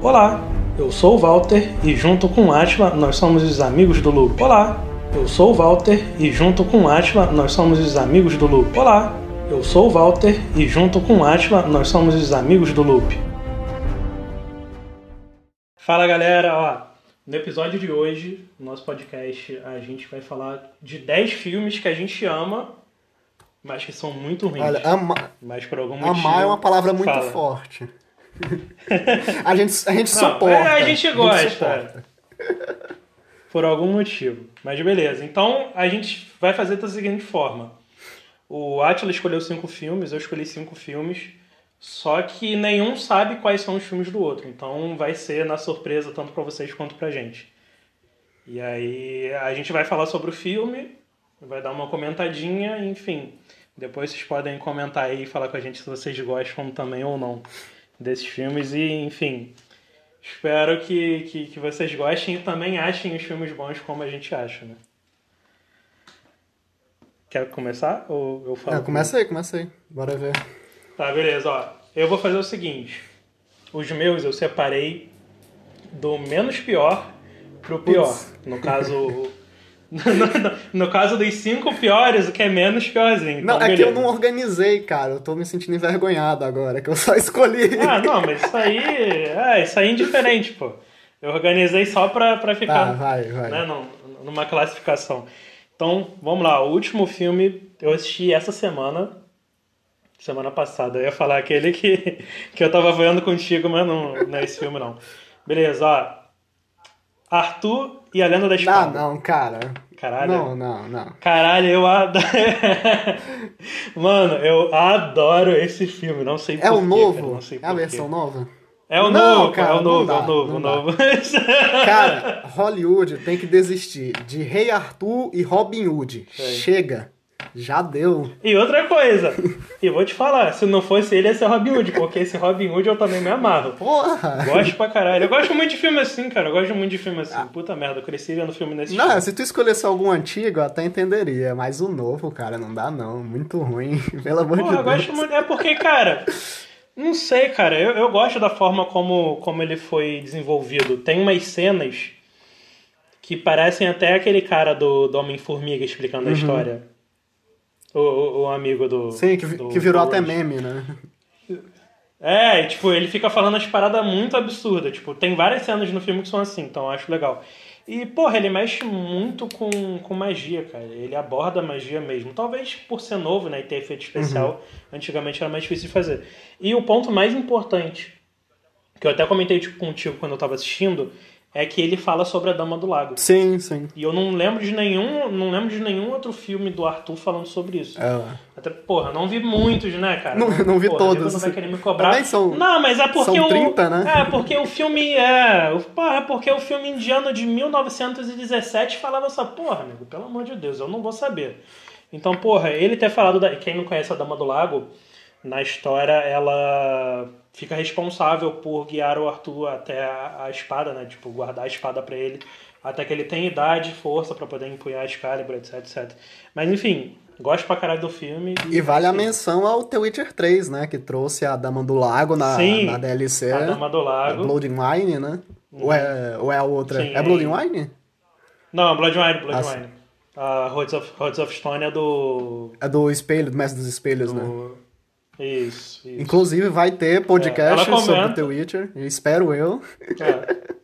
Olá, eu sou o Walter e junto com Atila nós somos os amigos do Loop. Olá, eu sou o Walter e junto com Atila nós somos os amigos do Loop. Olá, eu sou o Walter e junto com Atila nós somos os amigos do Loop. Fala galera, ó, no episódio de hoje, no nosso podcast, a gente vai falar de 10 filmes que a gente ama, mas que são muito ruins. Olha, ama... Mas por algum motivo. amar é uma palavra muito Fala. forte. A gente, a gente Não, suporta. é, a gente gosta. suporta. Por algum motivo. Mas beleza. Então a gente vai fazer da seguinte forma. O Atila escolheu cinco filmes, eu escolhi cinco filmes. Só que nenhum sabe quais são os filmes do outro. Então vai ser na surpresa tanto pra vocês quanto pra gente. E aí a gente vai falar sobre o filme, vai dar uma comentadinha, enfim. Depois vocês podem comentar aí e falar com a gente se vocês gostam também ou não desses filmes. E, enfim, espero que, que, que vocês gostem e também achem os filmes bons como a gente acha, né? Quer começar ou eu falo? É, começa aí, começa aí. Bora ver. Tá, beleza, ó. Eu vou fazer o seguinte. Os meus eu separei do menos pior pro pior. No caso. No, no- caso dos cinco piores, o que é menos piorzinho. Não, Então, é que eu beleza. não organizei, cara. Eu tô me sentindo envergonhado agora, que eu só escolhi. Ah, não, mas isso aí. É, isso aí é indiferente, pô. Eu organizei só pra, pra ficar. Tá, vai, vai. Né, num- numa classificação. Então, vamos lá. O último filme eu assisti essa semana. Semana passada. Eu ia falar aquele que, que eu tava vendo contigo, mas não, não é esse filme, não. Beleza, ó. Arthur e a Lenda da Ah, Espada. não, cara. Caralho. Não, não, não. Caralho, eu adoro. Mano, eu adoro esse filme. Não sei É porquê, o novo? Cara, não sei é a porquê. versão nova? É o Não, novo, cara, é o não novo, dá, é o novo, o não dá. novo. Cara, Hollywood tem que desistir de Rei Arthur e Robin Hood. Chega. Já deu. E outra coisa, e vou te falar, se não fosse ele, ia ser Robin Hood, porque esse Robin Hood eu também me amarro. Porra! Gosto pra caralho. Eu gosto muito de filme assim, cara. Eu gosto muito de filme assim. Puta merda, eu cresci vendo filme nesse Não, filme. se tu escolhesse algum antigo, eu até entenderia. Mas o novo, cara, não dá não. Muito ruim. Pelo amor Porra, de eu Deus. gosto muito. É porque, cara. Não sei, cara. Eu, eu gosto da forma como, como ele foi desenvolvido. Tem umas cenas que parecem até aquele cara do, do Homem-Formiga explicando a história. O, o, amigo do. Uhum. Sim, que, do que virou até meme, né? É, e, tipo, ele fica falando as paradas muito absurdas. Tipo, tem várias cenas no filme que são assim, então eu acho legal. E, porra, ele mexe muito com, com magia, cara. Ele aborda a magia mesmo. Talvez por ser novo, né, e ter efeito especial, antigamente era mais difícil de fazer. E o ponto mais importante, que eu até comentei tipo, contigo quando eu tava assistindo, é que ele fala sobre a Dama do Lago. Sim, sim. E eu não lembro de nenhum, não lembro de nenhum outro filme do Arthur falando sobre isso. É. Até, porra, não vi muitos, né, cara? Não- não vi porra, todos. Não vai querer me cobrar. Também são- não, mas é porque são o 30, né? É, porque o filme é, o- porra, é porque o filme indiano de 1917 falava essa porra, amigo, pelo amor de Deus, eu não vou saber. Então, porra, ele ter falado da, quem não conhece a Dama do Lago, na história ela fica responsável por guiar o Arthur até a, a espada, né? Tipo, guardar a espada pra ele até que ele tenha idade e força pra poder empunhar a Excalibur, etc, etc. Mas enfim, gosto pra caralho do filme. E vale a sim, menção ao The Witcher 3, né? Que trouxe a Dama do Lago na, Sim, na DLC. A Dama do É Lago. Blood and Wine, né? Ou, é, ou é a outra? Sim, é Blood é- and Wine? Não, Bloodwine, Bloodwine. Ah, sim. A Rhodes of, of Stone é do... É do espelho, do Mestre dos Espelhos, né? Isso, isso. Inclusive vai ter podcast É, sobre. The Witcher, espero eu. É.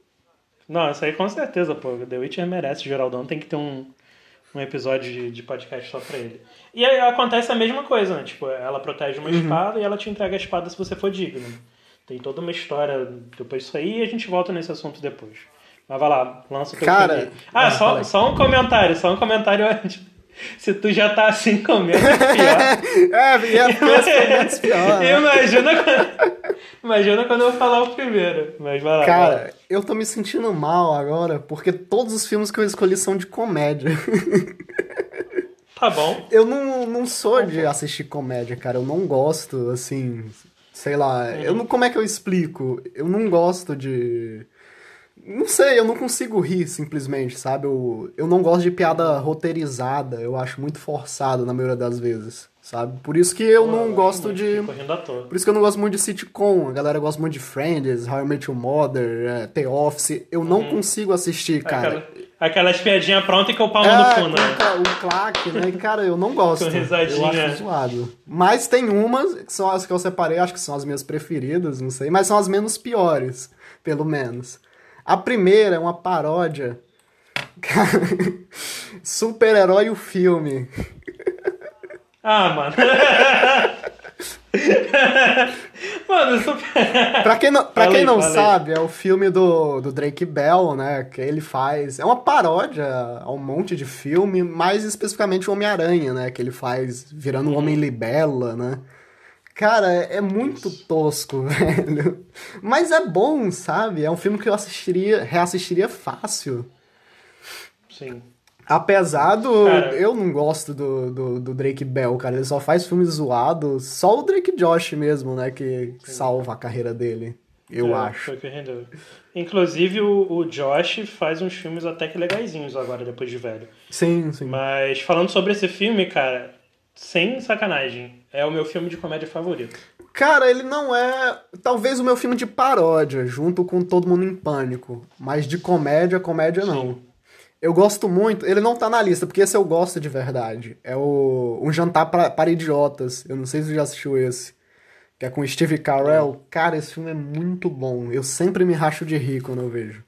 Não, isso aí com certeza, pô. The Witcher merece. Geraldão tem que ter um, um episódio de, de podcast só pra ele. E aí acontece a mesma coisa, né? Tipo, ela protege Uhum. uma espada e ela te entrega a espada se você for digno. Tem toda uma história depois disso aí e a gente volta nesse assunto depois. Mas vai lá, lança o teu Cara. Ah, ah, só, só um comentário, só um comentário antes. Se tu já tá assim com medo, é pior. é, ia ficar esse menos pior. né? Imagina quando, imagina quando eu falar o primeiro. Mas vai lá. vai lá. Cara, eu tô me sentindo mal agora, porque todos os filmes que eu escolhi são de comédia. Tá bom. Eu não, não sou de assistir comédia, cara. Eu não gosto, assim. Sei lá. Eu não, como é que eu explico? Eu não gosto de. Não sei, eu não consigo rir simplesmente, sabe? Eu, eu não gosto de piada roteirizada. Eu acho muito forçado na maioria das vezes. sabe? Por isso que eu não acho gosto muito, de. Por isso que eu não gosto muito de sitcom. A galera gosta muito de Friends, How I Met Your Mother, é, The Office. Eu não consigo assistir, cara. Aquela, aquelas piadinhas prontas que eu palmo no É, fundo, né? o claque, né? Cara, eu não gosto. Com risadinha. Eu acho zoado. Mas tem umas que são as que eu separei, acho que são as minhas preferidas, não sei, mas são as menos piores, pelo menos. A primeira é uma paródia. Super-herói o filme. Ah, mano. mano, isso... Pra quem não, pra Fala quem não sabe, é o filme do, do Drake Bell, né? Que ele faz. É uma paródia a um monte de filme, mais especificamente o Homem-Aranha, né? Que ele faz virando Uhum. um Homem Libela, né? Cara, é é muito tosco, velho. Mas é bom, sabe? É um filme que eu assistiria, reassistiria fácil. Sim. Apesar do. Cara. Eu não gosto do, do, do Drake Bell, cara. Ele só faz filmes zoados. Só o Drake Josh mesmo, né? Que salva a carreira dele. Eu É, acho. Foi que rendeu. Inclusive, o, o Josh faz uns filmes até que legaisinhos agora, depois de velho. Sim, sim. Mas falando sobre esse filme, cara, sem sacanagem, é o meu filme de comédia favorito. Cara, ele não é. Talvez o meu filme de paródia, junto com Todo Mundo em Pânico. Mas de comédia, comédia não. Eu gosto muito. Ele não tá na lista, porque esse eu gosto de verdade. É o Um Jantar pra, para Idiotas. Eu não sei se você já assistiu esse. Que é com Steve Carell. Cara, esse filme é muito bom. Eu sempre me racho de rir quando eu vejo.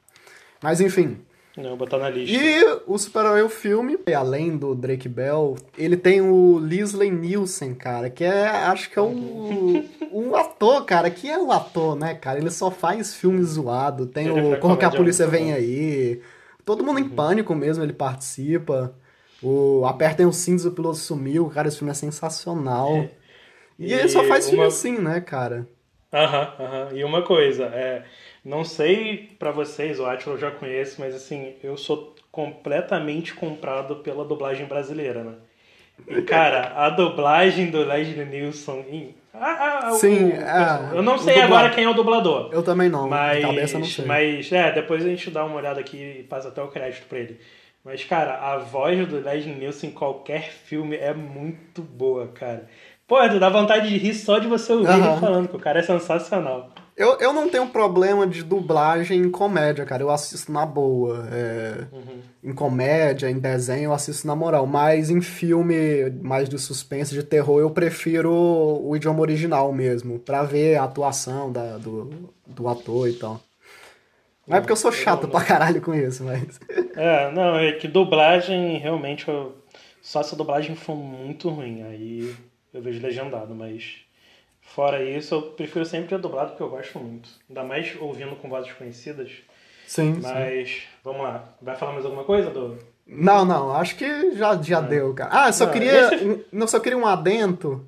Mas enfim. Não, botar na lista. E o super-herói o filme, além do Drake Bell, ele tem o Leslie Nielsen, cara, que é, acho que é um, um ator, cara, que é um ator, né, cara? Ele só faz filme zoado. Tem Ele o Como que a Polícia Vem bom. Aí. Todo mundo em pânico mesmo, ele participa. O Apertem os Cintos, o Piloto Sumiu. Cara, esse filme é sensacional. E, E ele só faz filme uma- assim, né, cara? Aham, aham. E uma coisa, é, não sei pra vocês, o Atila eu já conheço, mas assim, eu sou completamente comprado pela dublagem brasileira, né? E, cara, a dublagem do Leslie Nielsen. em- a- a- o- Sim, o- é, eu não sei agora quem é o dublador. Eu também não, Mas, cabeça não sei. mas, é, depois a gente dá uma olhada aqui e passa até o crédito pra ele. Mas, cara, a voz do Leslie Nielsen em qualquer filme é muito boa, cara. Pô, tu dá vontade de rir só de você ouvir Aham. ele falando, que o cara é sensacional. Eu, eu não tenho problema de dublagem em comédia, cara. Eu assisto na boa. É, Em comédia, em desenho, eu assisto na moral. Mas em filme mais de suspense, de terror, eu prefiro o idioma original mesmo. Pra ver a atuação da, do, do ator e tal. Não é porque eu sou chato pra caralho com isso, mas. É, não, é que dublagem, realmente, eu... só se a dublagem for muito ruim, aí eu vejo legendado, mas fora isso, eu prefiro sempre a dublado porque eu gosto muito. Ainda mais ouvindo com vozes conhecidas. Sim, sim. Mas, vamos lá. Vai falar mais alguma coisa, do Não, não, acho que já, já deu, cara. Ah, eu só Não, queria. esse- não, só queria um adento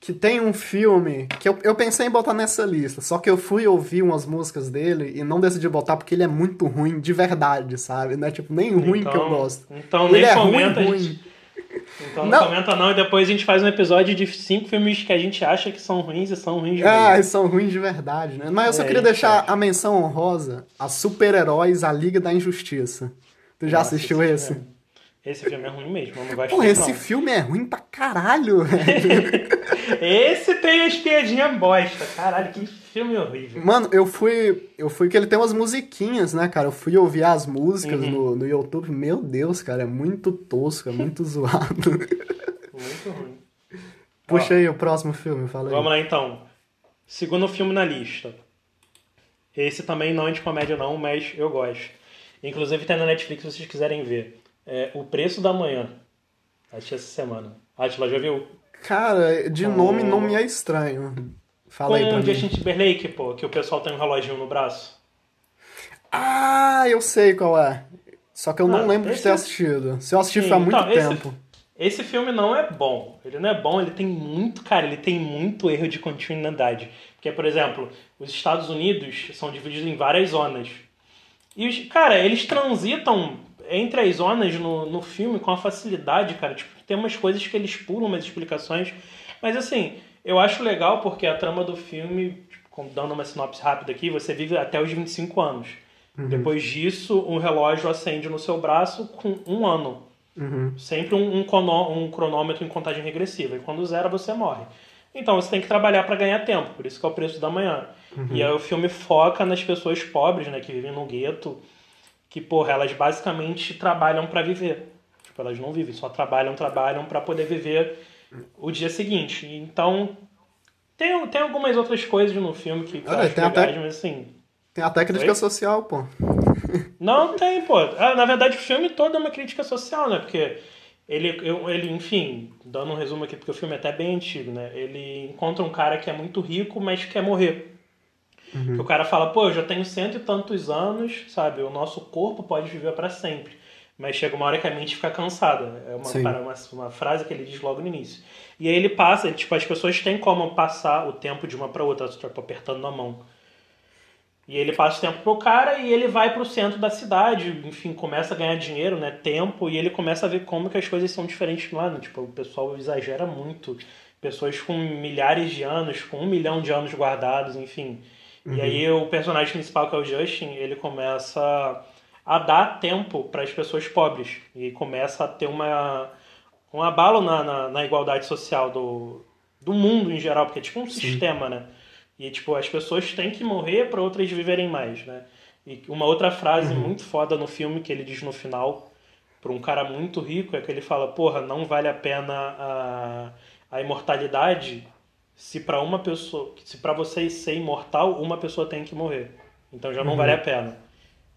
que tem um filme que eu, eu pensei em botar nessa lista, só que eu fui ouvir umas músicas dele e não decidi botar porque ele é muito ruim de verdade, sabe? Não é tipo nem ruim que eu gosto. Então ele nem é comenta, ruim, ruim. Então não, Não. comenta não, e depois a gente faz um episódio de cinco filmes que a gente acha que são ruins e são ruins de Ah, verdade. eles são ruins de verdade, né? Mas eu só É, queria deixar a menção honrosa a super-heróis, a Liga da Injustiça. Tu já Nossa, assistiu esse? filme é- Esse filme é ruim mesmo, eu não gosto Porra, disso, esse não. filme é ruim pra caralho, velho. Esse tem as piadinhas bosta. Caralho, que filme horrível. Mano, eu fui. Eu fui que ele tem umas musiquinhas, né, cara? Eu fui ouvir as músicas Uhum. no, no YouTube. Meu Deus, cara, é muito tosco, é muito zoado. Muito ruim. Puxa Ó, aí o próximo filme, fala aí. Vamos lá então. Segundo filme na lista. Esse também não é de comédia não, mas eu gosto. Inclusive tem na Netflix se vocês quiserem ver. É O Preço da Manhã. Assisti essa semana. Atila, já viu? Cara, de nome não me é estranho. Fala Com o. Justin Timberlake, pô, que o pessoal tem um reloginho no braço. Ah, eu sei qual é. Só que eu não Ah, lembro de esse ter é- assistido. Se eu assisti Sim, foi há muito então, esse- tempo. Esse filme não é bom. Ele não é bom, ele tem muito, cara, ele tem muito erro de continuidade. Porque, por exemplo, os Estados Unidos são divididos em várias zonas. E, os, cara, eles transitam entre as zonas no, no filme com a facilidade, cara. Tipo, tem umas coisas que eles pulam, umas explicações. Mas, assim, eu acho legal porque a trama do filme, tipo, dando uma sinopse rápida aqui, você vive até os 25 anos. Depois disso, um relógio acende no seu braço com um ano. Uhum. Sempre um, um, um cronômetro em contagem regressiva. E quando zera, você morre. Então você tem que trabalhar para ganhar tempo, por isso que é o preço da manhã. E aí o filme foca nas pessoas pobres, né, que vivem no gueto, que, porra, elas basicamente trabalham para viver. Tipo, elas não vivem, só trabalham, trabalham para poder viver o dia seguinte. Então, tem, tem algumas outras coisas no filme que, que eu Olha, acho tem legais, até- mas assim... Tem até crítica Oi? social, pô. Não tem, pô. Ah, Na verdade, o filme todo é uma crítica social, né? Porque ele, eu- ele, enfim, dando um resumo aqui, porque o filme é até bem antigo, né? Ele encontra um cara que é muito rico, mas quer morrer. Que o cara fala, pô, eu já tenho cento e tantos anos, sabe? O nosso corpo pode viver para sempre. Mas chega uma hora que a mente fica cansada. É uma, uma, uma frase que ele diz logo no início. E aí ele passa, ele, tipo, as pessoas têm como passar o tempo de uma para outra, tipo, apertando na mão. E ele passa o tempo pro cara e ele vai pro centro da cidade, enfim, começa a ganhar dinheiro, né, tempo, e ele começa a ver como que as coisas são diferentes lá, né? Tipo, o pessoal exagera muito. Pessoas com milhares de anos, com um milhão de anos guardados, enfim. E aí o personagem principal, que é o Justin, ele começa a dar tempo para as pessoas pobres. E começa a ter uma, um abalo na, na, na igualdade social do, do mundo em geral, porque é tipo um sistema, né? E, tipo, as pessoas têm que morrer para outras viverem mais, né? E uma outra frase muito foda no filme que ele diz no final, para um cara muito rico, é que ele fala: Porra, não vale a pena a, a imortalidade se para uma pessoa, se para você ser imortal, uma pessoa tem que morrer. Então já não vale a pena.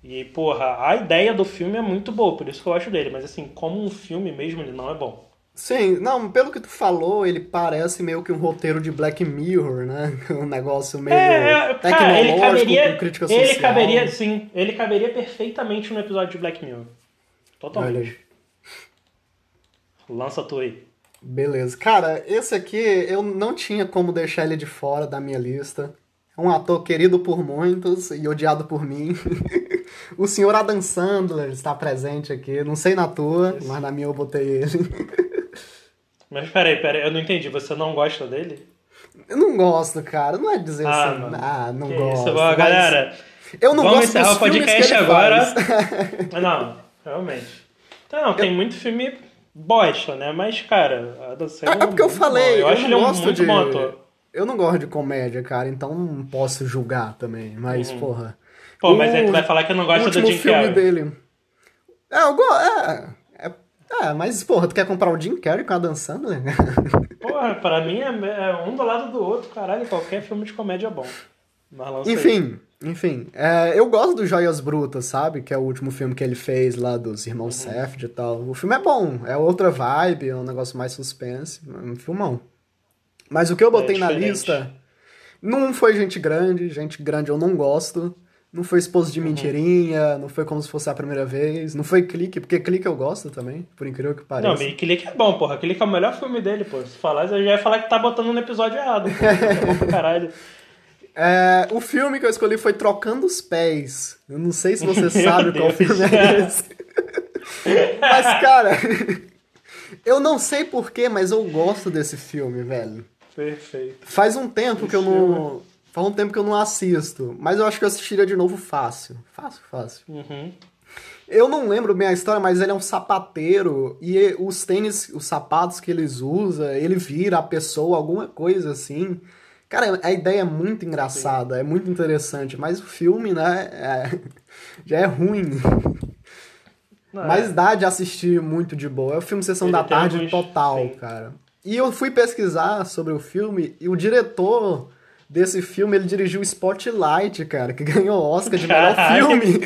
E, porra, a ideia do filme é muito boa, por isso que eu gosto dele, mas assim, como um filme mesmo, ele não é bom. Sim, não, pelo que tu falou, ele parece meio que um roteiro de Black Mirror, né? Um negócio meio É, é, cara, ele caberia, com crítica social. ele caberia, sim, ele caberia perfeitamente no episódio de Black Mirror. Totalmente. Olha. Lança tu aí. Beleza. Cara, esse aqui eu não tinha como deixar ele de fora da minha lista. É um ator querido por muitos e odiado por mim. o senhor Adam Sandler está presente aqui. Não sei na tua, mas na minha eu botei ele. Mas peraí, peraí, eu não entendi. Você não gosta dele? Eu não gosto, cara. Não é dizer Ah, assim. mano. Ah, não Que gosto. isso, mas galera. Eu não vamos gosto encerrar o podcast agora. não, realmente. Então, não, tem muito filme bosta, né? Mas, cara, a Adam É, Sandler é porque eu falei, bom. eu, Eu, acho ele um muito de. bom ator. Eu não gosto de comédia, cara, então não posso julgar também. Mas, porra. Pô, mas aí tu vai falar que não gosta o do Jim filme Carrey. dele. É, eu gosto. É, é, é, mas, porra, tu quer comprar o Jim Carrey com a Dan Sandler? Porra, pra mim é, é um do lado do outro, caralho. Qualquer filme de comédia é bom. Lança aí. enfim, enfim. é, eu gosto do Joias Brutas, sabe? Que é o último filme que ele fez lá dos Irmãos Uhum. E tal. O filme é bom, é outra vibe, é um negócio mais suspense. É um filmão. Mas o que eu botei na É diferente. lista não foi gente grande, gente grande eu não gosto. Não foi esposo Uhum. de mentirinha, não foi como se fosse a primeira vez, não foi clique, porque clique eu gosto também, por incrível que Não, pareça. e Clique é bom, porra. Clique é o melhor filme dele, pô. Se falar, eu já ia falar que tá botando no episódio errado. Pô. É bom pra caralho. É, o filme que eu escolhi foi Trocando os Pés. Eu não sei se você sabe qual Deus. filme é esse. mas, cara, eu não sei porquê, mas eu gosto desse filme, velho. Perfeito. Faz um tempo que eu não. Faz um tempo que eu não assisto, mas eu acho que eu assistiria de novo fácil. Fácil, fácil. Uhum. Eu não lembro bem a história, mas ele é um sapateiro e os tênis, os sapatos que eles usam, ele vira a pessoa, alguma coisa assim. Cara, a ideia é muito engraçada, é muito interessante, mas o filme, né, é- já é ruim. Não, Mas é. dá de assistir muito de boa. É o filme Sessão Ele da Tarde alguns- total, sim. cara. E eu fui pesquisar sobre o filme e o diretor desse filme, ele dirigiu Spotlight, cara, que ganhou Oscar de melhor filme.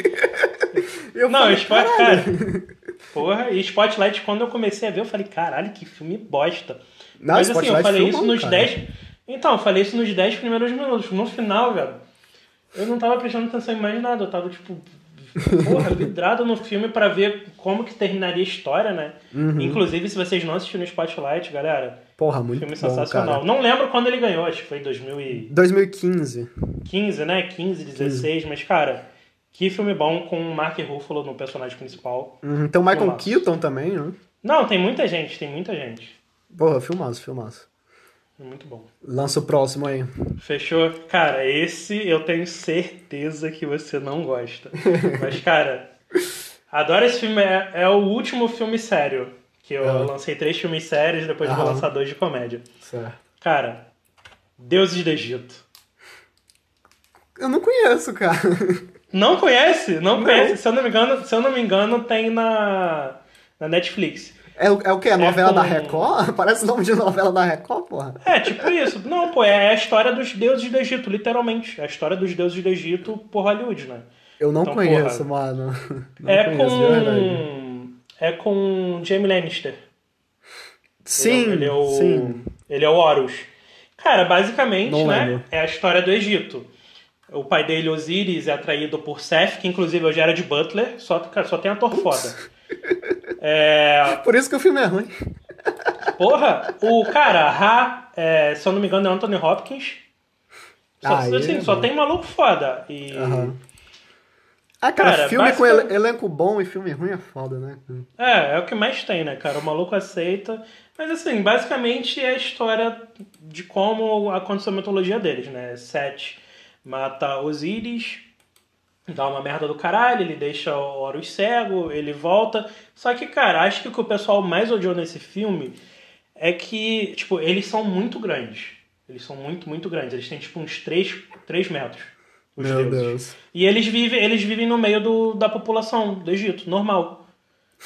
eu Não, falei, Spot, "Caralho." cara. Porra, e Spotlight, quando eu comecei a ver, eu falei, caralho, que filme bosta. Não, Mas assim, eu Spotlight falei filmão, isso nos cara. 10. Então, eu falei isso nos 10 primeiros minutos. No final, velho, eu não tava prestando atenção em mais nada. Eu tava, tipo, porra, vidrado no filme pra ver como que terminaria a história, né? Uhum. Inclusive, se vocês não assistiram Spotlight, galera, Porra, muito filme bom, sensacional. cara. Não lembro quando ele ganhou, acho que foi em 2015, 2015. né? 15, 16, mas, cara, que filme bom com o Mark Ruffalo no personagem principal. Uhum, Tem o Michael Filmaço. Keaton também, né? Não, tem muita gente, tem muita gente. Porra, filmaço, filmaço. É muito bom. Lança o próximo aí. Fechou? Cara, esse eu tenho certeza que você não gosta. Mas, cara, Adoro esse filme, é, é o último filme sério. Que eu Ah. lancei três filmes sérios, depois vou Aham. lançar dois de comédia. Certo. Cara, Deuses do Egito. Eu não conheço, cara. Não conhece? Não, Não. conhece. Se eu não me engano, se eu não me engano, tem na, na Netflix. É, o- é o quê? A novela com- da Record? Parece nome de novela da Record, porra. É, tipo isso. Não, pô, é a história dos deuses do Egito, literalmente. É a história dos deuses do Egito por Hollywood, né? Eu não Então, conheço, porra. mano. Não é conheço, com. É com Jamie Lannister. Sim, ele é, ele é o, sim. Ele é o Horus. Cara, basicamente, Não né? lembro. É a história do Egito. O pai dele, Osiris, é atraído por Seth, que inclusive hoje era de Butler, só, cara, só tem ator foda. É, Por isso que o filme é ruim. porra, o cara, Ra, é, se eu não me engano, é Anthony Hopkins. Só, Ah, assim, é só tem maluco foda. E. Ah, cara, Cara, filme com elenco bom e filme ruim é foda, né? É, é o que mais tem, né, cara? O maluco aceita. Mas assim, basicamente é a história de como aconteceu a mitologia deles, né? Sete mata Osíris, dá uma merda do caralho, ele deixa o Horus cego, ele volta. Só que, cara, acho que o que o pessoal mais odiou nesse filme é que, tipo, eles são muito grandes. Eles são muito, muito grandes. Eles têm, tipo, uns 3, 3 metros. Os Meu deuses. Deus. E eles vivem, eles vivem no meio do, da população do Egito, normal.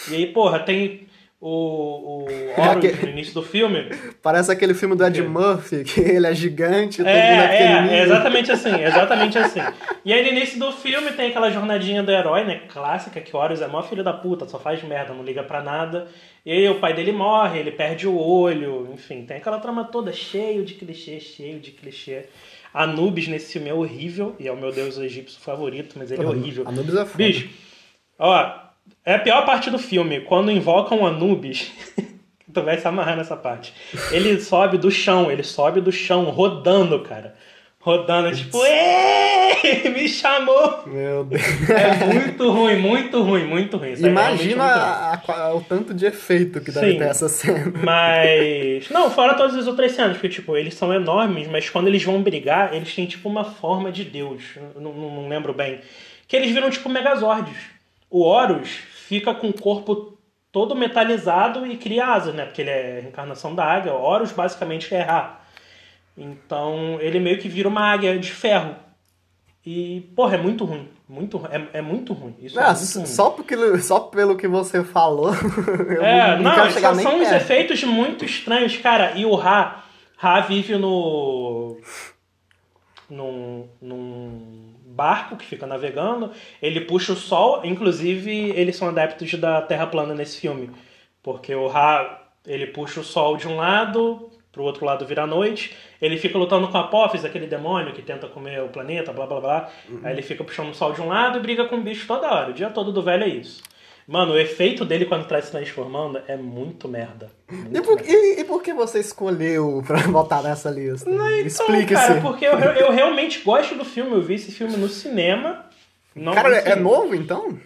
E aí, porra, tem o, o Horus Aquele- no início do filme. Parece aquele filme do Ed? Murphy, que ele é gigante e é É, é, é exatamente assim, exatamente assim. E aí no início do filme tem aquela jornadinha do herói, né, clássica, que o Horus é mó filho da puta, só faz merda, não liga pra nada. E aí o pai dele morre, ele perde o olho, enfim, tem aquela trama toda cheio de clichê, cheio de clichê. Anubis nesse filme é horrível, e é o meu deus egípcio favorito, mas ele é horrível. Anubis é foda. Bicho, ó, é a pior parte do filme, quando invocam Anubis. tu vai se amarrar nessa parte. Ele sobe do chão, ele sobe do chão, rodando, cara. Rodando, tipo, "Ê, me chamou! Meu Deus. É muito ruim, muito ruim, muito ruim. Isso é Imagina muito ruim. a- a- o tanto de efeito que deve Sim. ter essa cena. Mas. Não, fora todas as outras cenas, porque, tipo, eles são enormes, mas quando eles vão brigar, eles têm, tipo, uma forma de Deus. Eu Não, não, não lembro bem. Que eles viram, tipo, megazords. O Horus fica com o corpo todo metalizado e cria asas, né? Porque ele é a reencarnação da águia. O Horus, basicamente, é Ra. Então, ele meio que vira uma águia de ferro. E, porra, é muito ruim. Muito, é, é muito ruim. Isso é Ah, muito ruim. só, porque, só pelo que você falou, É, não, não, só são uns perto. efeitos muito estranhos, cara. E o Ra, Ra vive no. num, num barco que fica navegando. Ele puxa o sol, inclusive eles são adeptos da Terra plana nesse filme. Porque o Ra, ele puxa o sol de um lado, pro outro lado vira noite. Ele fica lutando com a Apophis, aquele demônio que tenta comer o planeta, blá blá blá. Uhum. Aí ele fica puxando o sol de um lado e briga com o bicho toda hora. O dia todo do velho é isso. Mano, o efeito dele quando tá se transformando é muito merda. Muito E por, merda. e- e por que você escolheu pra botar nessa lista? Então, Explique-se. cara, porque eu, eu realmente gosto do filme. Eu vi esse filme no cinema. Não Cara, é novo então?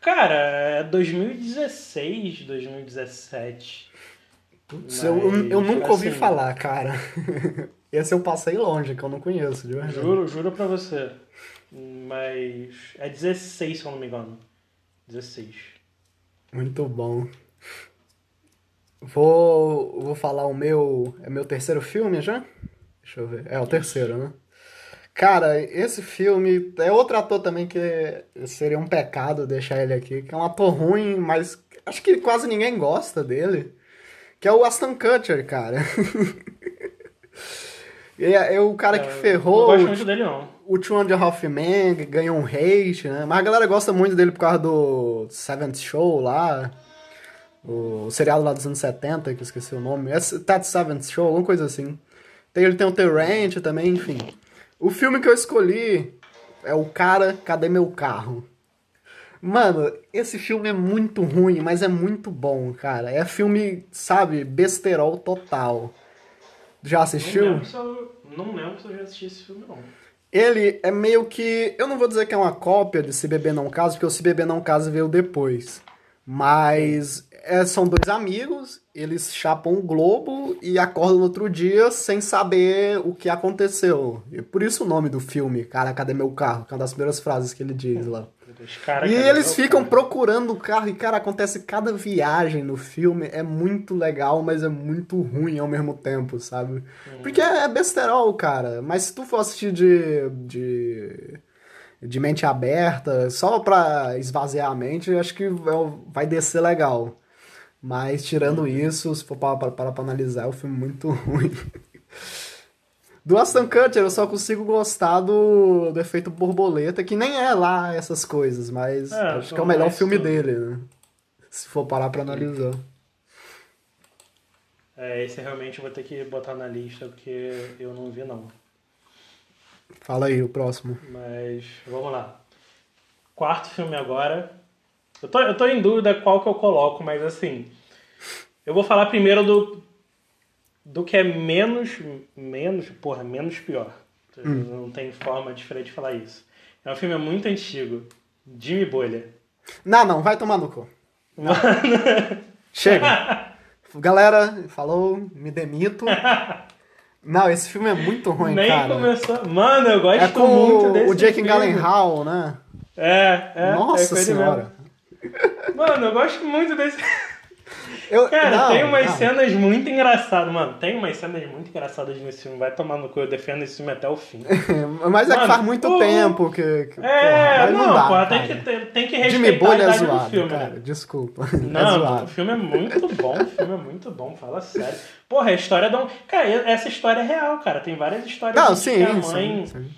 Cara, é 2016, 2017. Putz, eu, eu, eu Mas, nunca ouvi assim, falar, cara. Esse eu passei longe, que eu não conheço, de verdade. Juro, juro pra você. Mas é 16, se eu não me engano. 16. Muito bom. Vou, vou falar o meu. É meu terceiro filme já? Deixa eu ver. É o terceiro, né? Cara, esse filme é outro ator também que seria um pecado deixar ele aqui, que é um ator ruim, mas acho que quase ninguém gosta dele, que é o Aston Kutcher, cara. É, é o cara que É, Não ferrou gosto o, muito dele, não. o Two and a Half que ganhou um hate, né? Mas a galera gosta muito dele por causa do Seventh Show lá, o seriado lá dos anos 70, que eu esqueci o nome. É Ted Seventh Show, alguma coisa assim. Tem, ele tem o The Ranch também, enfim. O filme que eu escolhi é o Cara, Cadê Meu Carro? Mano, esse filme é muito ruim, mas é muito bom, cara. É filme, sabe, besterol total. Já Não assistiu? lembro, se eu, não lembro se eu já assisti esse filme, não. Ele é meio que. Eu não vou dizer que é uma cópia de Se Beber Não Casa, porque o Se Beber Não Casa veio depois. Mas é, são dois amigos, eles chapam um globo e acordam no outro dia sem saber o que aconteceu. E por isso o nome do filme, Cara, cadê meu carro? Que é uma das primeiras frases que ele diz lá. Cara, e eles ficam carro? procurando o carro e, cara, acontece cada viagem no filme. É muito legal, mas é muito ruim ao mesmo tempo, sabe? Porque é besterol, cara. Mas se tu for assistir de, de, de mente aberta, só pra esvaziar a mente, eu acho que vai- vai descer legal. Mas tirando isso, se for para para pra analisar, é um filme muito ruim. Do Aston Kutcher eu só consigo gostar do, do efeito borboleta, que nem é lá essas coisas, mas É, acho que é o melhor filme isso. dele, né? Se for parar pra analisar. É, esse realmente eu vou ter que botar na lista porque eu não vi não. Fala aí, o próximo. Mas vamos lá. Quarto filme agora. Eu tô, eu tô em dúvida qual que eu coloco, mas assim. Eu vou falar primeiro do. Do que é menos. Menos. Porra, menos pior. Não tem forma diferente de falar isso. É um filme muito antigo. Jimmy Bolha. Não, não, vai tomar no cu. Chega. Galera, falou, me demito. Não, esse filme é muito ruim, Nem cara. começou. Mano, eu gosto É com muito desse o Jake. Gyllenhaal, né? É, é. Nossa é com ele senhora. mesmo. Mano, eu gosto muito desse. Eu, Cara, não, tem umas não. cenas muito engraçadas, mano. Tem umas cenas muito engraçadas nesse filme. Vai tomar no cu, eu defendo esse filme até o fim. Mas é que faz muito o- tempo que. que É, porra, mas não, dá, pô, tem que, tem, tem que Jimmy respeitar a Bolha é idade do zoado, filme, cara. né? Desculpa. é Não, mano, o filme é muito bom, o filme é muito bom, fala sério. Porra, a história da. um- Cara, essa história é real, cara. Tem várias histórias Não, sim, que a mãe. sim, sim.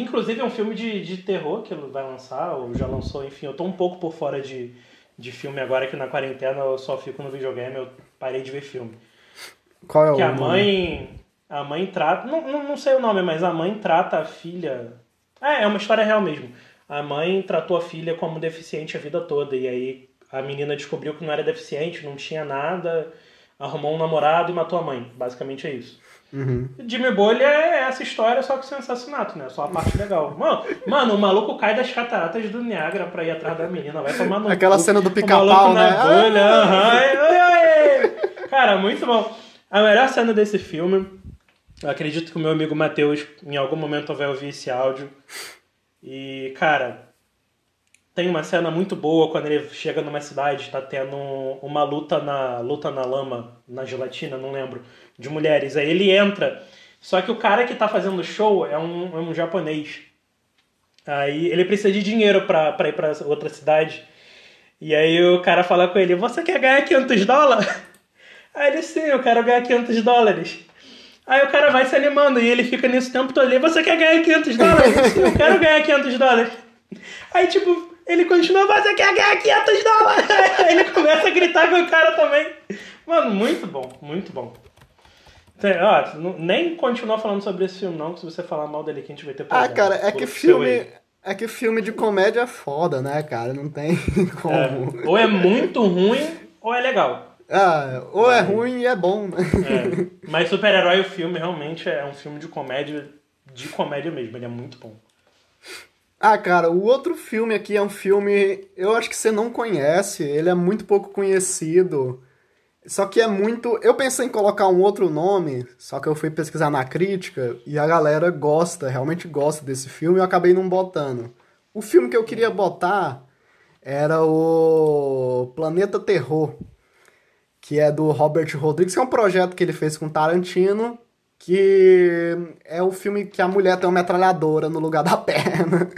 Inclusive é um filme de, de terror que ele vai lançar, ou já lançou, enfim, eu tô um pouco por fora de, de filme agora que na quarentena eu só fico no videogame, eu parei de ver filme. Qual é o Que a mãe. A mãe trata. Não, não, não sei o nome, mas a mãe trata a filha. É, é uma história real mesmo. A mãe tratou a filha como deficiente a vida toda. E aí a menina descobriu que não era deficiente, não tinha nada, arrumou um namorado e matou a mãe. Basicamente é isso. Uhum. Jimmy Bolha é essa história, só que sem assassinato, né? Só a parte legal. Mano, mano, o maluco cai das cataratas do Niágara pra ir atrás da menina. Vai tomar no Aquela cu. cena do pica-pau, né? bolha, ai. Cara, muito bom. A melhor cena desse filme, eu acredito que o meu amigo Matheus em algum momento vai ouvir esse áudio. E, cara, tem uma cena muito boa quando ele chega numa cidade, tá tendo uma luta na luta na lama, na gelatina, não lembro, de mulheres. Aí ele entra, só que o cara que tá fazendo o show é um, é um japonês. Aí ele precisa de dinheiro pra, ir pra outra cidade. E aí o cara fala com ele, você quer ganhar 500 dólares? Aí ele, sim, eu quero ganhar 500 dólares. Aí o cara vai se animando e ele fica nisso o tempo todo ali, você quer ganhar 500 dólares? Sim, eu quero ganhar 500 dólares. Aí, tipo, ele continua, você quer ganhar 500 dólares? Aí ele começa a gritar com o cara também. Mano, muito bom, muito bom. Tem- ó, nem continua falando sobre esse filme, não, que se você falar mal dele aqui, a gente vai ter Ah, problema. cara, é que filme. É que filme de comédia é foda, né, cara? Não tem como. É, ou é muito ruim, ou é legal. Ah, ou é ruim e é bom, né? É. Mas Super-Herói, o filme, realmente é um filme de comédia, de comédia mesmo, ele é muito bom. Ah, cara, o outro filme aqui é um filme. Eu acho que você não conhece, ele é muito pouco conhecido. Só que é muito. Eu pensei em colocar um outro nome, só que eu fui pesquisar na crítica e a galera gosta, realmente gosta desse filme e eu acabei não botando. O filme que eu queria botar era o Planeta Terror, que é do Robert Rodrigues, que é um projeto que ele fez com Tarantino, que é o filme que a mulher tem uma metralhadora no lugar da perna.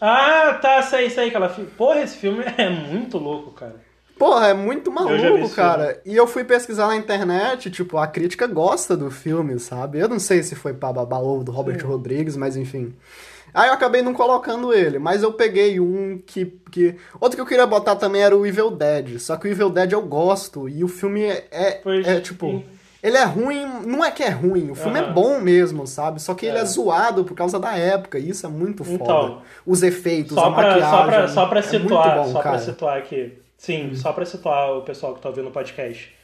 Ah, tá, sei, sei que ela. Porra, esse filme é muito louco, cara. Porra, é muito maluco, cara. E eu fui pesquisar na internet, tipo, a crítica gosta do filme, sabe? Eu não sei se foi pra babaú do Robert Rodrigues, mas enfim. Aí eu acabei não colocando ele, mas eu peguei um que, que. Outro que eu queria botar também era o Evil Dead. Só que o Evil Dead eu gosto. E o filme é, é, Pois, é, tipo. sim. Ele é ruim, não é que é ruim, o filme é bom mesmo, sabe? Só que ele É. é zoado por causa da época, e isso é muito foda. Então, Os efeitos, Só a pra, maquiagem. só pra, só pra é situar, muito bom, só cara. pra situar aqui. Sim, só pra situar o pessoal que tá ouvindo o podcast.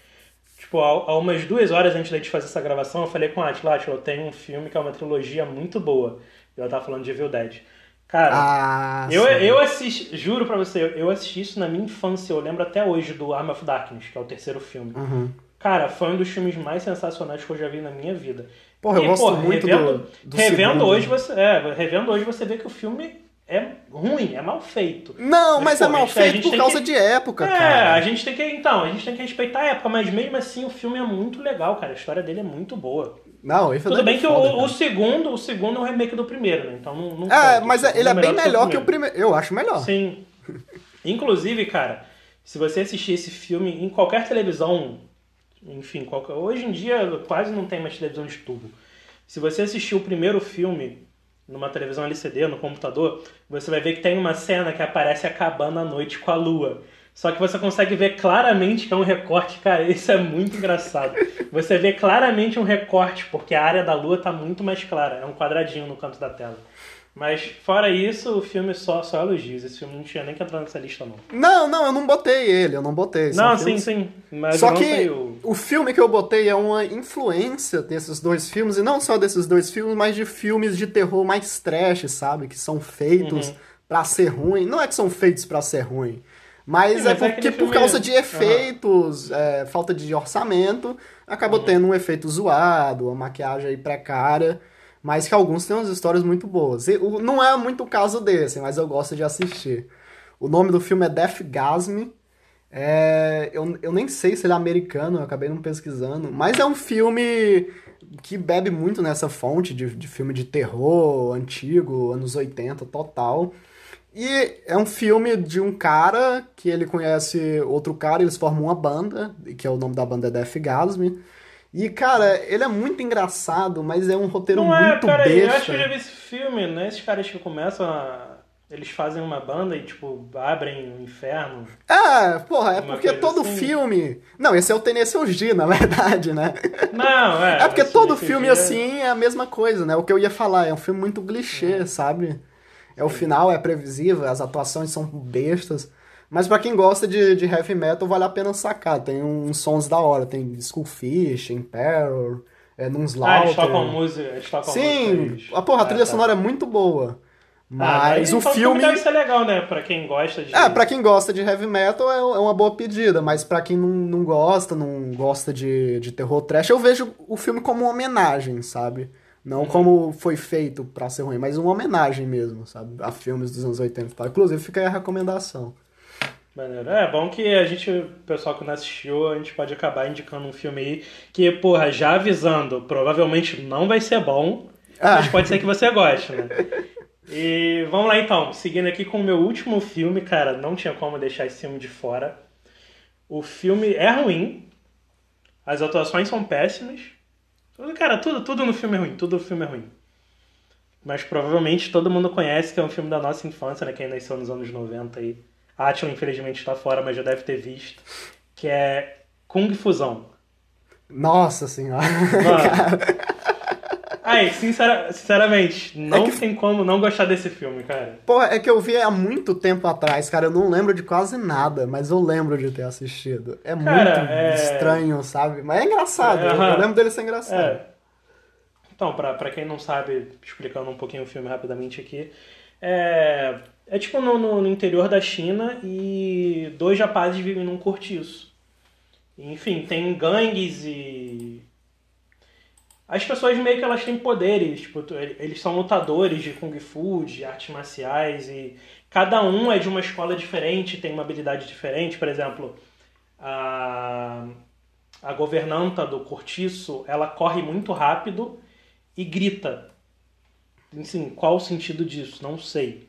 Tipo, há, umas duas horas antes da gente fazer essa gravação, eu falei com a Atila, Atila, eu tenho um filme que é uma trilogia muito boa. E ela tava falando de Evil Dead. Cara, Ah, eu, sim. eu assisti, juro pra você, eu assisti isso na minha infância, eu lembro até hoje do Arm of Darkness, que é o terceiro filme. Uhum. Cara, foi um dos filmes mais sensacionais que eu já vi na minha vida. Porra, eu E, gosto porra, muito revendo, do, do revendo segundo. hoje você, é, revendo hoje você vê que o filme é ruim, é mal feito. Não, Mas, mas, pô, é mal feito gente por causa que- de época, é, cara. a gente tem que, então, a gente tem que respeitar a época, mas mesmo assim o filme é muito legal, cara. A história dele é muito boa. Não, Tudo daí bem é que foda, o, o segundo, o segundo é um remake do primeiro, né? Então não, não É, mas O é- ele é bem melhor que o primeiro. Eu acho melhor. Sim. Inclusive, cara, se você assistir esse filme em qualquer televisão, enfim, qualquer... hoje em dia quase não tem mais televisão de tubo. Se você assistir o primeiro filme numa televisão LCD, no computador, você vai ver que tem uma cena que aparece acabando a noite com a lua. Só que você consegue ver claramente que é um recorte, cara, isso é muito engraçado. Você vê claramente um recorte, porque a área da lua tá muito mais clara, é um quadradinho no canto da tela. Mas fora isso, o filme só, só elogios. Esse filme não tinha nem que entrar nessa lista, não. Não, não, eu não botei ele, eu não botei. São não, sim, filmes- sim. Mas Só que o. o filme que eu botei é uma influência desses dois filmes, e não só desses dois filmes, mas de filmes de terror mais trash, sabe? Que são feitos Uhum. pra ser ruim. Não é que são feitos pra ser ruim, mas Sim, é mas é porque aquele por causa de Aham. efeitos, é, falta de orçamento, acabou Uhum. tendo um efeito zoado, uma maquiagem aí precária. Mas que alguns têm umas histórias muito boas. E o- não é muito o caso desse, mas eu gosto de assistir. O nome do filme é Death Gasm. É, eu, eu nem sei se ele é americano, eu acabei não pesquisando. Mas é um filme que bebe muito nessa fonte de, de filme de terror antigo, anos 80, total. E é um filme de um cara que ele conhece outro cara, eles formam uma banda, que é o nome da banda é Death Gasm. E, cara, ele é muito engraçado, mas é um roteiro Não é, muito pera aí, eu acho que besta. eu já vi esse filme, né? Esses caras que começam a. Eles fazem uma banda e, tipo, abrem o inferno. É, porra, é porque todo assim. filme. Não, esse é o Tennessee G, na verdade, né? Não, é. É porque todo filme assim é a mesma coisa, né? O que eu ia falar, é um filme muito clichê, sabe? É o final, é previsível, as atuações são bestas. Mas pra quem gosta de, de heavy metal, vale a pena sacar. Tem uns sons da hora, tem Skullfish, Emperor, é, num Ah, Slaughter. eles tocam música. Eles tocam Sim, músicas. a porra, a Ah, trilha tá. sonora é muito boa. Ah, Mas daí, o então, filme. deve ser legal, né? Pra quem gosta de. É, pra quem gosta de heavy metal é é uma boa pedida, mas pra quem não, não gosta, não gosta de, de terror trash, eu vejo o filme como uma homenagem, sabe? Não Uhum. como foi feito pra ser ruim, mas uma homenagem mesmo, sabe? A filmes dos anos 80 e tal. Inclusive, fica aí a recomendação. Maneiro. É bom que a gente, o pessoal que não assistiu, a gente pode acabar indicando um filme aí que, porra, já avisando, provavelmente não vai ser bom, Ah. mas pode ser que você goste, né? E vamos lá então, seguindo aqui com o meu último filme, cara, não tinha como deixar esse filme de fora. O filme é ruim, as atuações são péssimas. Tudo- Cara, tudo, tudo no filme é ruim, tudo no filme é ruim. Mas provavelmente todo mundo conhece que é um filme da nossa infância, né? Quem nasceu nos anos 90 aí. Atila, infelizmente, está fora, mas já deve ter visto. Que é Kung Fusão. Nossa senhora. Aí, sincera- sinceramente, não É que- tem como não gostar desse filme, cara. Pô, é que eu vi há muito tempo atrás, cara. Eu não lembro de quase nada, mas eu lembro de ter assistido. É Cara, muito é- estranho, sabe? Mas é engraçado. É, eu-. Eu lembro dele ser engraçado. É. Então, pra, pra quem não sabe, explicando um pouquinho o filme rapidamente aqui, é, é tipo no, no- interior da China e dois rapazes vivem num cortiço. Enfim, tem gangues e. As pessoas meio que elas têm poderes, tipo, eles são lutadores de Kung Fu, de artes marciais e cada um é de uma escola diferente, tem uma habilidade diferente, por exemplo, a a governanta do cortiço, ela corre muito rápido e grita. Assim, qual o sentido disso? Não sei.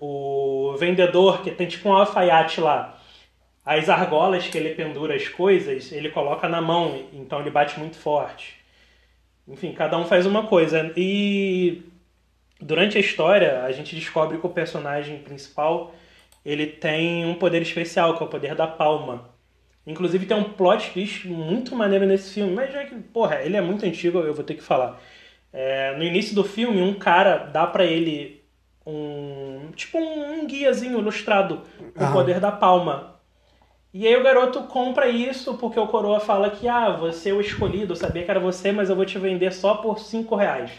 O vendedor, que tem tipo um alfaiate lá, as argolas que ele pendura as coisas, ele coloca na mão, então ele bate muito forte. Enfim, cada um faz uma coisa. E durante a história, a gente descobre que o personagem principal, ele tem um poder especial, que é o poder da palma. Inclusive tem um plot twist muito maneiro nesse filme, mas já que, porra, ele é muito antigo, eu vou ter que falar. É, no início do filme, um cara dá pra ele um. Tipo um, um guiazinho ilustrado com o poder da palma. E aí o garoto compra isso porque o coroa fala que, ah, você é o escolhido, eu sabia que era você, mas eu vou te vender só por 5 reais.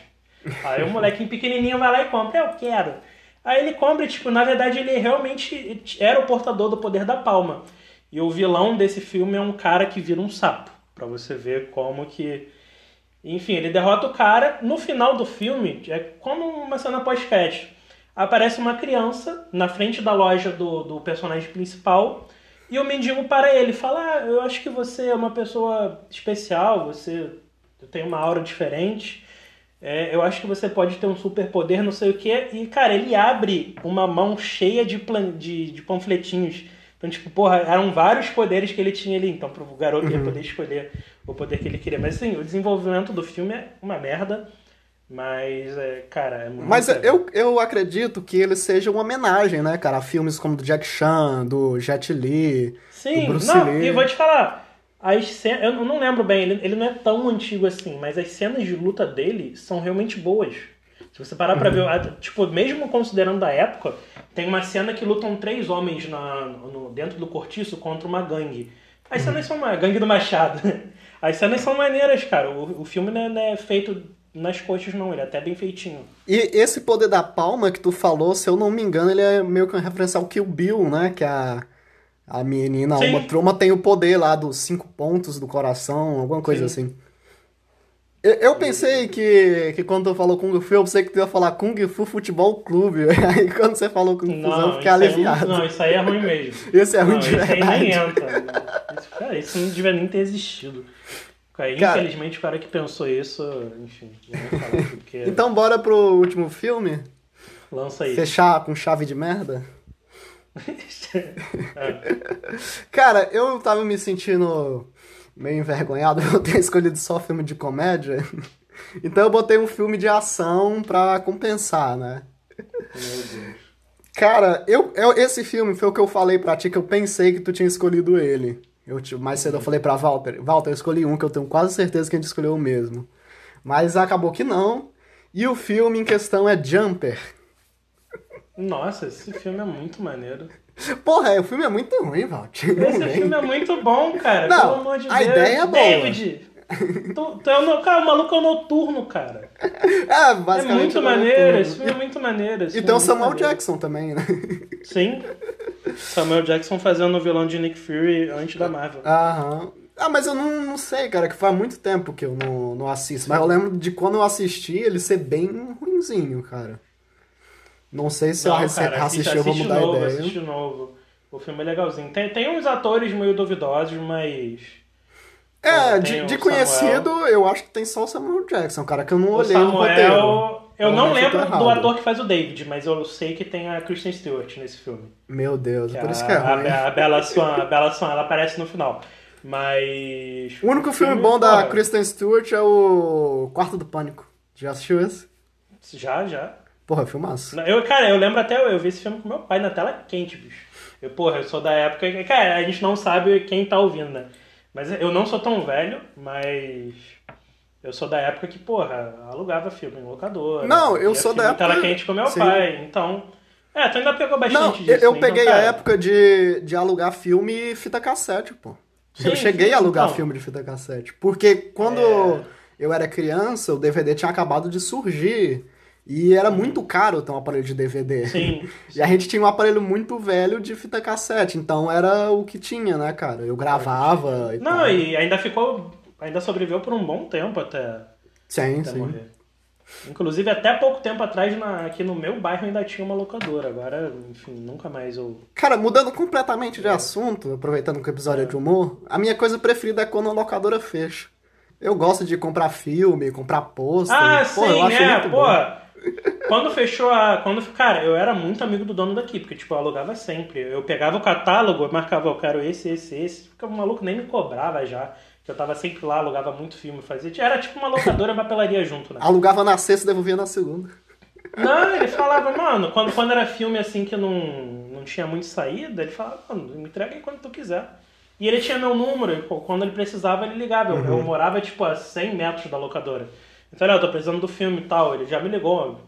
Aí o molequinho pequenininho vai lá e compra, eu quero. Aí ele compra e, tipo, na verdade ele realmente era o portador do poder da palma. E o vilão desse filme é um cara que vira um sapo. Pra você ver como que. Enfim, ele derrota o cara. No final do filme, é como uma cena pós-crédito. Aparece uma criança na frente da loja do, do personagem principal. E o mendigo para ele fala: ah, Eu acho que você é uma pessoa especial, você tem uma aura diferente. É, eu acho que você pode ter um superpoder, não sei o que. E, cara, ele abre uma mão cheia de, plan... de, de panfletinhos então, tipo, porra, eram vários poderes que ele tinha ali. Então, pro garoto uhum. ia poder escolher o poder que ele queria. Mas, assim, o desenvolvimento do filme é uma merda. Mas, é, cara, é muito. Mas eu, eu acredito que ele seja uma homenagem, né, cara? A filmes como do Jack Chan, do Jet Li. Sim, do Bruce não, Lee. e vou te falar. As cenas, eu não lembro bem, ele, ele não é tão antigo assim, mas as cenas de luta dele são realmente boas. Se você parar pra ver, tipo, mesmo considerando a época, tem uma cena que lutam três homens na, no, dentro do cortiço contra uma gangue. As cenas são uma gangue do Machado. As cenas são maneiras, cara. O, o filme não é, não é feito nas coxas, não. Ele é até bem feitinho. E esse poder da palma que tu falou, se eu não me engano, ele é meio que uma referência ao Kill Bill, né? Que a, a menina, Sim. uma troma, tem o poder lá dos cinco pontos do coração, alguma coisa Sim. assim. Eu, eu pensei que, que quando tu falou Kung Fu, eu pensei que tu ia falar Kung Fu Futebol Clube. Aí quando você falou Kung Fu, eu fiquei isso aí aliviado. não, isso aí é ruim mesmo. Esse é ruim não, de isso aí nem verdade. entra. Isso, cara, isso não devia nem ter existido. Cara, infelizmente, o cara que pensou isso, enfim, porque Então bora pro último filme? lança aí. Fechar com chave de merda? É. Cara, eu tava me sentindo meio envergonhado por eu ter escolhido só filme de comédia. Então eu botei um filme de ação pra compensar, né? Meu Deus. Cara, eu, eu- esse filme foi o que eu falei pra ti, que eu pensei que tu tinha escolhido ele. Eu, te- mais cedo eu falei pra Walter, Walter, eu escolhi um que eu tenho quase certeza que a gente escolheu o mesmo. Mas acabou que não. E o filme em questão é Jumper. Nossa, esse filme é muito maneiro. Porra, o filme é muito ruim, Walter. Esse filme é muito bom, cara. Não, Pelo amor de a Deus. ideia é boa. David! Tu, tu é o, cara, o maluco é o noturno, cara. É, É basicamente. muito eu não maneiro, esse filme é muito maneiro. E tem é o muito Samuel maneiro. Jackson também, né? Sim. Samuel Jackson fazendo o vilão de Nick Fury antes da Marvel. Aham. Ah, mas eu não, não sei, cara, que faz muito tempo que eu não, não assisto. Mas eu lembro de quando eu assisti ele ser bem ruinzinho, cara. Não sei se eu Não, rece- cara, assistir assiste, eu vou mudar novo, ideia. assiste novo. O filme é legalzinho. Tem, tem uns atores meio duvidosos, mas. É, de, de Samuel. conhecido, eu acho que tem só o Samuel Jackson, cara, que eu não O olhei no roteiro. Samuel. Eu não tô lembro do ator que faz o David, mas eu sei que tem a Kristen Stewart nesse filme. Meu Deus, Que por a, isso que é a, ruim. a Bella Swan, a Bella Swan, ela aparece no final. Mas. O único filme bom da Kristen Stewart é o Quarto do Pânico. Já assistiu esse? Já, já. Porra, filmaço. Eu, cara, eu lembro até, eu vi esse filme com meu pai na tela quente, bicho. Eu, porra, eu sou da época que, cara, a gente não sabe quem tá ouvindo, né? Mas eu não sou tão velho, mas eu sou da época que, porra, alugava filme em locadora. Não, eu sou da em tela época- quente com meu Sim. pai. Então, é, tu ainda pegou Não, bastante eu, disso. eu né? peguei então, a época de, de alugar filme e fita cassete, pô. eu Sim, cheguei a alugar então. filme de fita cassete. Porque quando É. eu era criança, o DVD tinha acabado de surgir. E era muito caro ter um aparelho de DVD. Sim. E a gente tinha um aparelho muito velho de fita cassete. Então era o que tinha, né, cara? Eu gravava e Não, tal. e ainda ficou. Ainda sobreviveu por um bom tempo até, Sim, até sim. morrer. Inclusive, até pouco tempo atrás, na- aqui no meu bairro ainda tinha uma locadora. Agora, enfim, nunca mais eu. Cara, mudando completamente de assunto, aproveitando que o episódio é de humor, a minha coisa preferida é quando a locadora fecha. Eu gosto de comprar filme, comprar pôster. Ah, Pô, eu sim, acho é, muito pô. bom. Quando fechou a. Quando, cara, eu era muito amigo do dono daqui, porque, tipo, eu alugava sempre. Eu pegava o catálogo, eu marcava, eu quero esse, esse, esse. Ficava o maluco nem me cobrava já. Que eu tava sempre lá, alugava muito filme, fazia. Era tipo uma locadora e papelaria junto, né? Alugava na sexta e devolvia na segunda. Não, ele falava, mano, quando, quando era filme assim que não, não tinha muito saída, ele falava, mano, me entrega aí quando tu quiser. E ele tinha meu número, e, pô, quando ele precisava, ele ligava. Eu, Uhum. eu morava, tipo, a 100 metros da locadora. Então, olha, eu tô precisando do filme e tal. Ele já me ligou.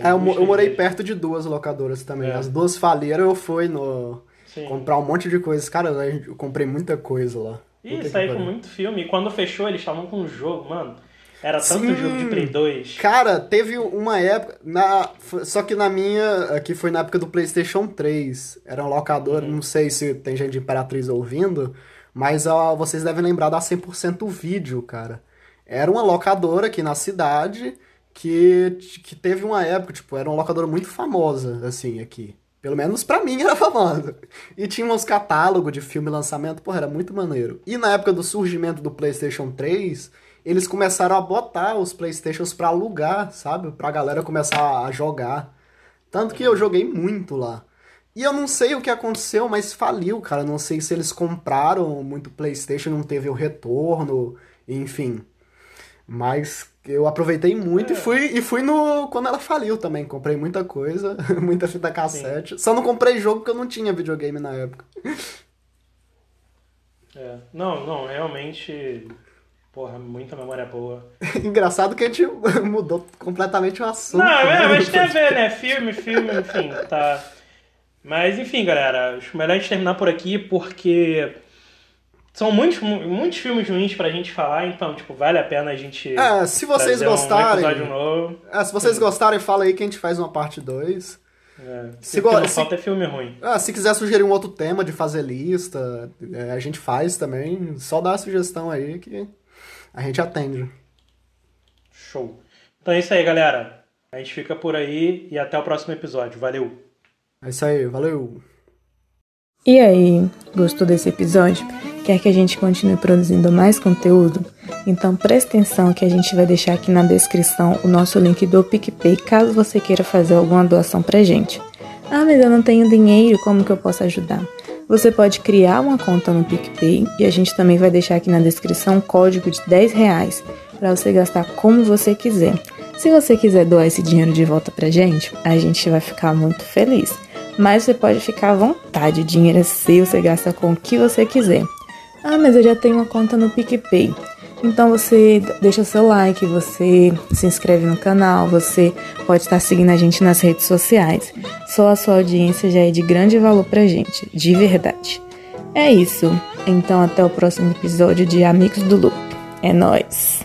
É, eu, eu morei perto de duas locadoras também. É. As duas faliram, eu fui no Sim. comprar um monte de coisas. Cara, eu comprei muita coisa lá. Ih, saí com muito filme. E quando fechou, eles estavam com um jogo, mano. Era tanto Sim. jogo de Play 2. Cara, teve uma época. Na, só que na minha. Aqui foi na época do PlayStation 3. Era um locador, não sei se tem gente de Imperatriz ouvindo, mas ó, vocês devem lembrar da 100% Vídeo, cara. Era uma locadora aqui na cidade que, que teve uma época, tipo, era uma locadora muito famosa, assim, aqui. Pelo menos pra mim era famosa. E tinha uns catálogos de filme lançamento, porra, era muito maneiro. E na época do surgimento do PlayStation 3, eles começaram a botar os PlayStations pra alugar, sabe? Pra galera começar a jogar. Tanto que eu joguei muito lá. E eu não sei o que aconteceu, mas faliu, cara. Não sei se eles compraram muito PlayStation, não teve o retorno, enfim. Mas eu aproveitei muito É. e fui e fui no quando ela faliu também. Comprei muita coisa, muita fita cassete. Só não comprei jogo porque eu não tinha videogame na época. É. Não, não, realmente. Porra, muita memória boa. Engraçado que a gente mudou completamente o assunto. Não, é, né? mas tem a ver, né? Filme, filme, enfim, tá. Mas enfim, galera, acho melhor a gente terminar por aqui porque são muitos, mu- muitos filmes ruins pra gente falar, então, tipo, vale a pena a gente. É, se vocês um gostarem. episódio novo. É, se vocês gostarem, fala aí que a gente faz uma parte 2. É, Se se go- não se- falta é filme ruim. Ah, se quiser sugerir um outro tema de fazer lista, é, a gente faz também. Só dá a sugestão aí que a gente atende. Show. Então é isso aí, galera. A gente fica por aí e até o próximo episódio. Valeu! É isso aí, valeu! E aí, gostou desse episódio? Quer que a gente continue produzindo mais conteúdo? Então preste atenção que a gente vai deixar aqui na descrição o nosso link do PicPay caso você queira fazer alguma doação pra gente. Ah, mas eu não tenho dinheiro, como que eu posso ajudar? Você pode criar uma conta no PicPay e a gente também vai deixar aqui na descrição um código de 10 reais para você gastar como você quiser. Se você quiser doar esse dinheiro de volta pra gente, a gente vai ficar muito feliz. Mas você pode ficar à vontade, o dinheiro é seu, você gasta com o que você quiser. Ah, mas eu já tenho uma conta no PicPay. Então você deixa seu like, você se inscreve no canal, você pode estar seguindo a gente nas redes sociais. Só a sua audiência já é de grande valor pra gente, de verdade. É isso. Então até o próximo episódio de Amigos do Loop. É nóis!